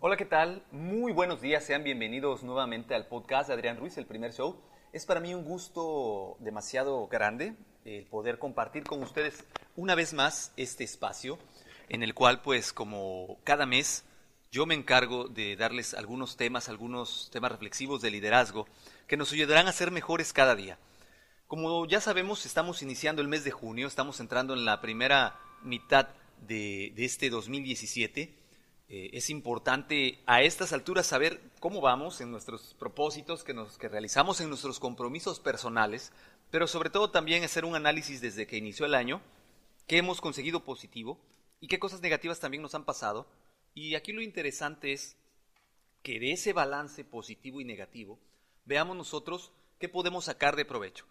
Hola, ¿qué tal? Muy buenos días, sean bienvenidos nuevamente al podcast de Adrián Ruiz, el primer show. Es para mí un gusto demasiado grande el poder compartir con ustedes una vez más este espacio en el cual pues como cada mes yo me encargo de darles algunos temas, algunos temas reflexivos de liderazgo que nos ayudarán a ser mejores cada día. Como ya sabemos, estamos iniciando el mes de junio, estamos entrando en la primera mitad de, este 2017. Eh, es importante a estas alturas saber cómo vamos en nuestros propósitos que, nos, que realizamos en nuestros compromisos personales, pero sobre todo también hacer un análisis desde que inició el año, qué hemos conseguido positivo y qué cosas negativas también nos han pasado. Y aquí lo interesante es que de ese balance positivo y negativo, veamos nosotros qué podemos sacar de provecho.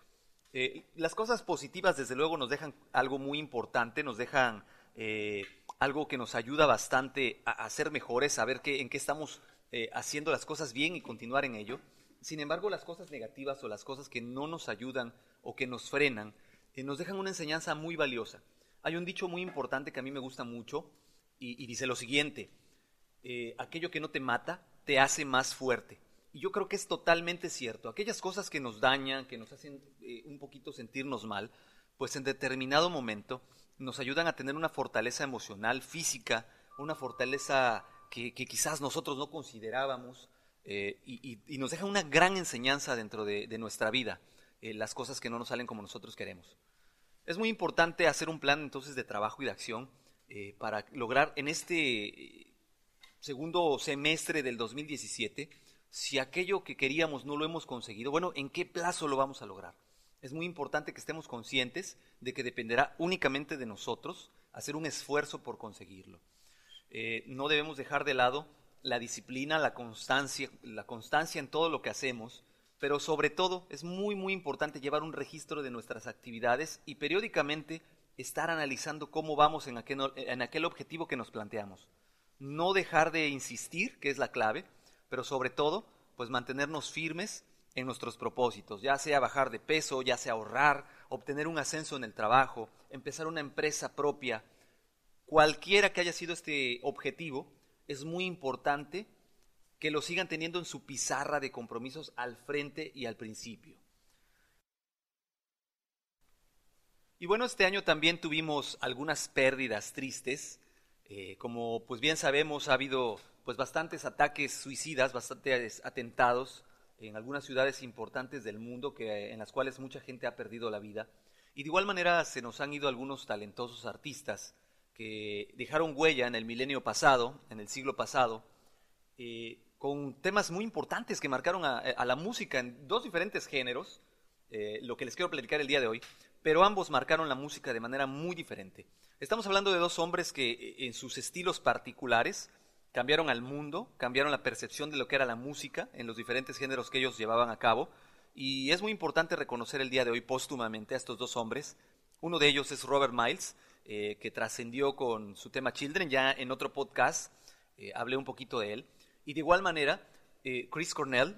Eh, las cosas positivas, desde luego, nos dejan algo muy importante, nos dejan eh, algo que nos ayuda bastante a, ser mejores, a ver qué, en qué estamos eh, haciendo las cosas bien y continuar en ello. Sin embargo, las cosas negativas o las cosas que no nos ayudan o que nos frenan, nos dejan una enseñanza muy valiosa. Hay un dicho muy importante que a mí me gusta mucho y, dice lo siguiente, aquello que no te mata te hace más fuerte. Y yo creo que es totalmente cierto. Aquellas cosas que nos dañan, que nos hacen eh, un poquito sentirnos mal, pues en determinado momento nos ayudan a tener una fortaleza emocional, física, una fortaleza que, quizás nosotros no considerábamos eh, y, nos deja una gran enseñanza dentro de, nuestra vida, eh, las cosas que no nos salen como nosotros queremos. Es muy importante hacer un plan entonces de trabajo y de acción para lograr en este segundo semestre del 2017 si aquello que queríamos no lo hemos conseguido, bueno, ¿en qué plazo lo vamos a lograr? Es muy importante que estemos conscientes de que dependerá únicamente de nosotros hacer un esfuerzo por conseguirlo. Eh, no debemos dejar de lado la disciplina, la constancia, la constancia en todo lo que hacemos, pero sobre todo es muy, muy importante llevar un registro de nuestras actividades y periódicamente estar analizando cómo vamos en aquel, en aquel objetivo que nos planteamos. No dejar de insistir, que es la clave, pero sobre todo, pues mantenernos firmes en nuestros propósitos, ya sea bajar de peso, ya sea ahorrar, obtener un ascenso en el trabajo, empezar una empresa propia, cualquiera que haya sido este objetivo, es muy importante que lo sigan teniendo en su pizarra de compromisos al frente y al principio. Y bueno, este año también tuvimos algunas pérdidas tristes. Eh, como pues bien sabemos, ha habido pues bastantes ataques suicidas, bastantes atentados en algunas ciudades importantes del mundo que, en las cuales mucha gente ha perdido la vida. Y de igual manera se nos han ido algunos talentosos artistas que dejaron huella en el milenio pasado, en el siglo pasado, eh, con temas muy importantes que marcaron a, la música en dos diferentes géneros, eh, lo que les quiero platicar el día de hoy, pero ambos marcaron la música de manera muy diferente. Estamos hablando de dos hombres que eh, en sus estilos particulares cambiaron al mundo, cambiaron la percepción de lo que era la música en los diferentes géneros que ellos llevaban a cabo. Y es muy importante reconocer el día de hoy póstumamente a estos dos hombres. Uno de ellos es Robert Miles, eh, que trascendió con su tema Children. Ya en otro podcast eh, hablé un poquito de él. Y de igual manera, eh, Chris Cornell,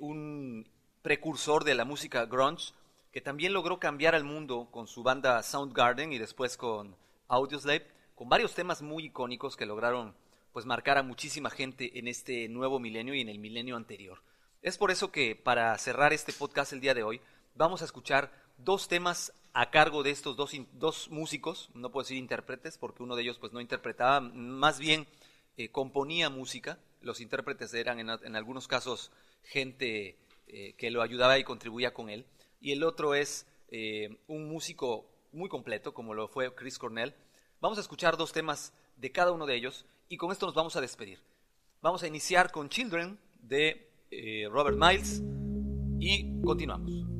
un precursor de la música grunge, que también logró cambiar al mundo con su banda Soundgarden y después con Audioslave, con varios temas muy icónicos que lograron pues marcar a muchísima gente en este nuevo milenio y en el milenio anterior. Es por eso que para cerrar este podcast el día de hoy vamos a escuchar dos temas a cargo de estos dos, dos músicos, no puedo decir intérpretes porque uno de ellos pues no interpretaba, más bien eh, componía música, los intérpretes eran en, algunos casos gente eh, que lo ayudaba y contribuía con él, y el otro es eh, un músico muy completo como lo fue Chris Cornell. Vamos a escuchar dos temas de cada uno de ellos y con esto nos vamos a despedir. Vamos a iniciar con Children de eh, Robert Miles y continuamos.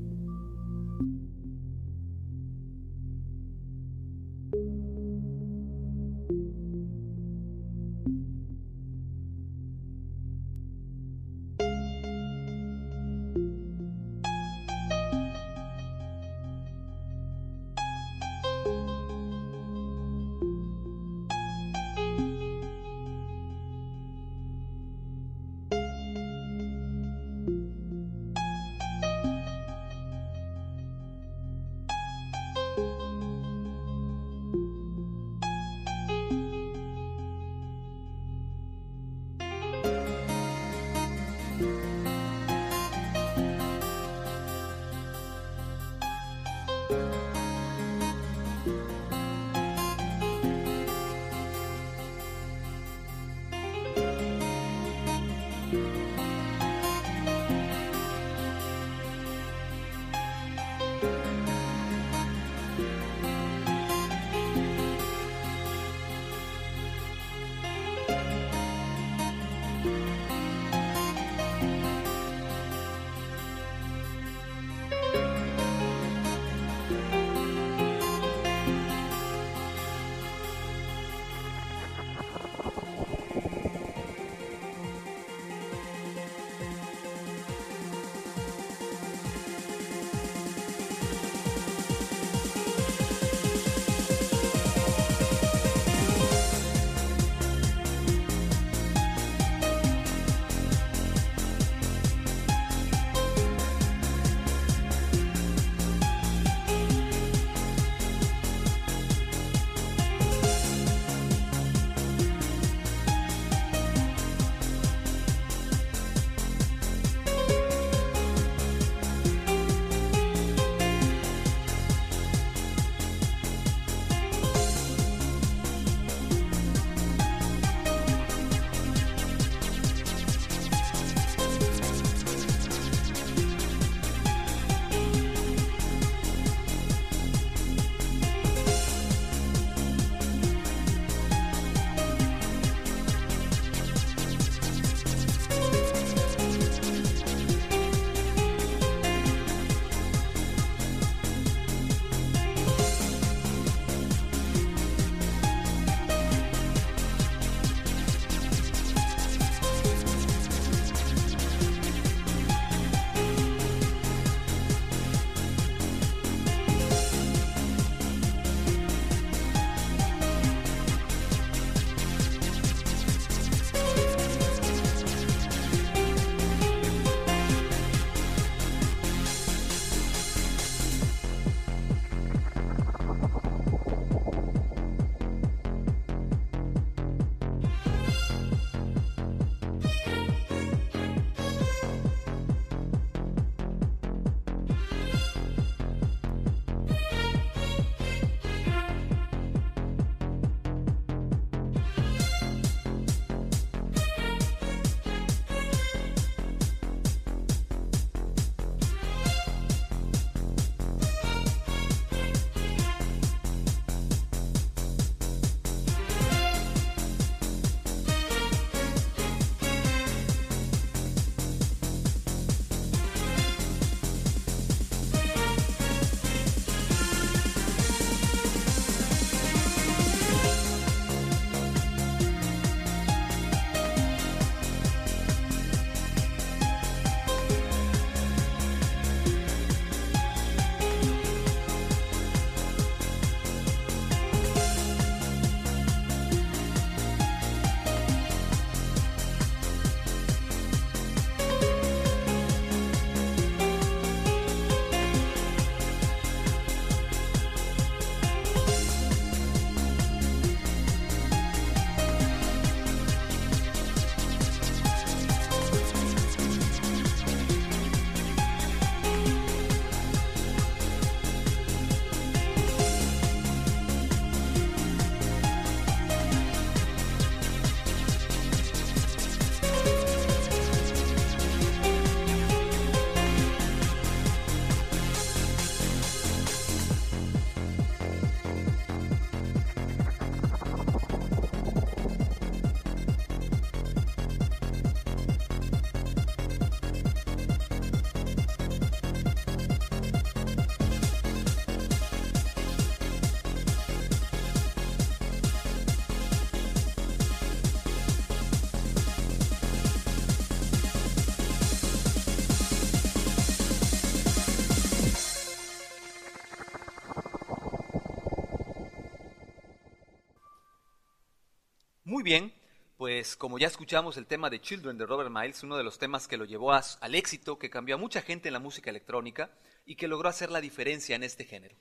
Bien, pues como ya escuchamos el tema de Children de Robert Miles, uno de los temas que lo llevó al éxito, que cambió a mucha gente en la música electrónica y que logró hacer la diferencia en este género.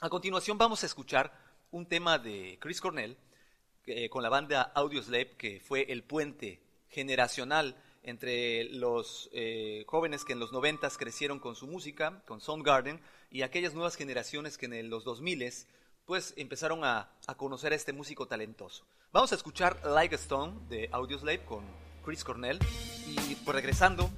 A continuación vamos a escuchar un tema de Chris Cornell eh, con la banda Audioslave, que fue el puente generacional entre los eh, jóvenes que en los noventas crecieron con su música, con Soundgarden, y aquellas nuevas generaciones que en los 2000 pues empezaron a, a, conocer a este músico talentoso. Vamos a escuchar Like Stone de Audioslave con Chris Cornell y pues regresando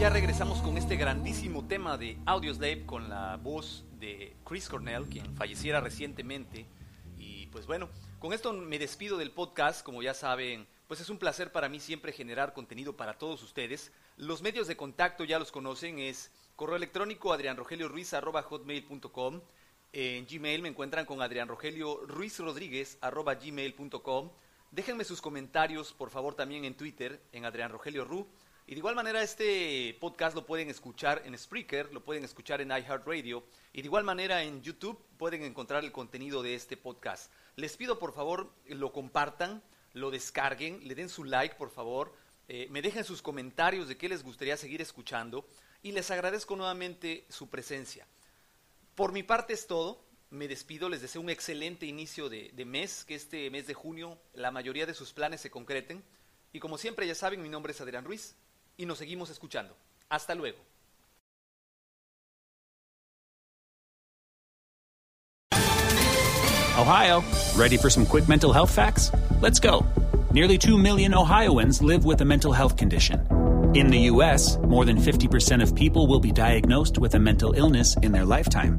ya regresamos con este grandísimo tema de Audioslave con la voz de Chris Cornell, quien falleciera recientemente. Y pues bueno, con esto me despido del podcast. Como ya saben, pues es un placer para mí siempre generar contenido para todos ustedes. Los medios de contacto ya los conocen, es correo electrónico adrianrogelioruiz.com. En Gmail me encuentran con adrianrogelioruizrodríguez.gmail.com. Déjenme sus comentarios, por favor, también en Twitter, en Adrián Rogelio Ru. Y de igual manera este podcast lo pueden escuchar en Spreaker, lo pueden escuchar en iHeartRadio y de igual manera en YouTube pueden encontrar el contenido de este podcast. Les pido por favor lo compartan, lo descarguen, le den su like por favor, eh, me dejen sus comentarios de qué les gustaría seguir escuchando y les agradezco nuevamente su presencia. Por mi parte es todo, me despido, les deseo un excelente inicio de, de mes, que este mes de junio la mayoría de sus planes se concreten y como siempre ya saben mi nombre es Adrián Ruiz y nos seguimos escuchando. Hasta luego. Ohio, ready for some quick mental health facts? Let's go. Nearly 2 million Ohioans live with a mental health condition. In the U.S., more than 50% of people will be diagnosed with a mental illness in their lifetime.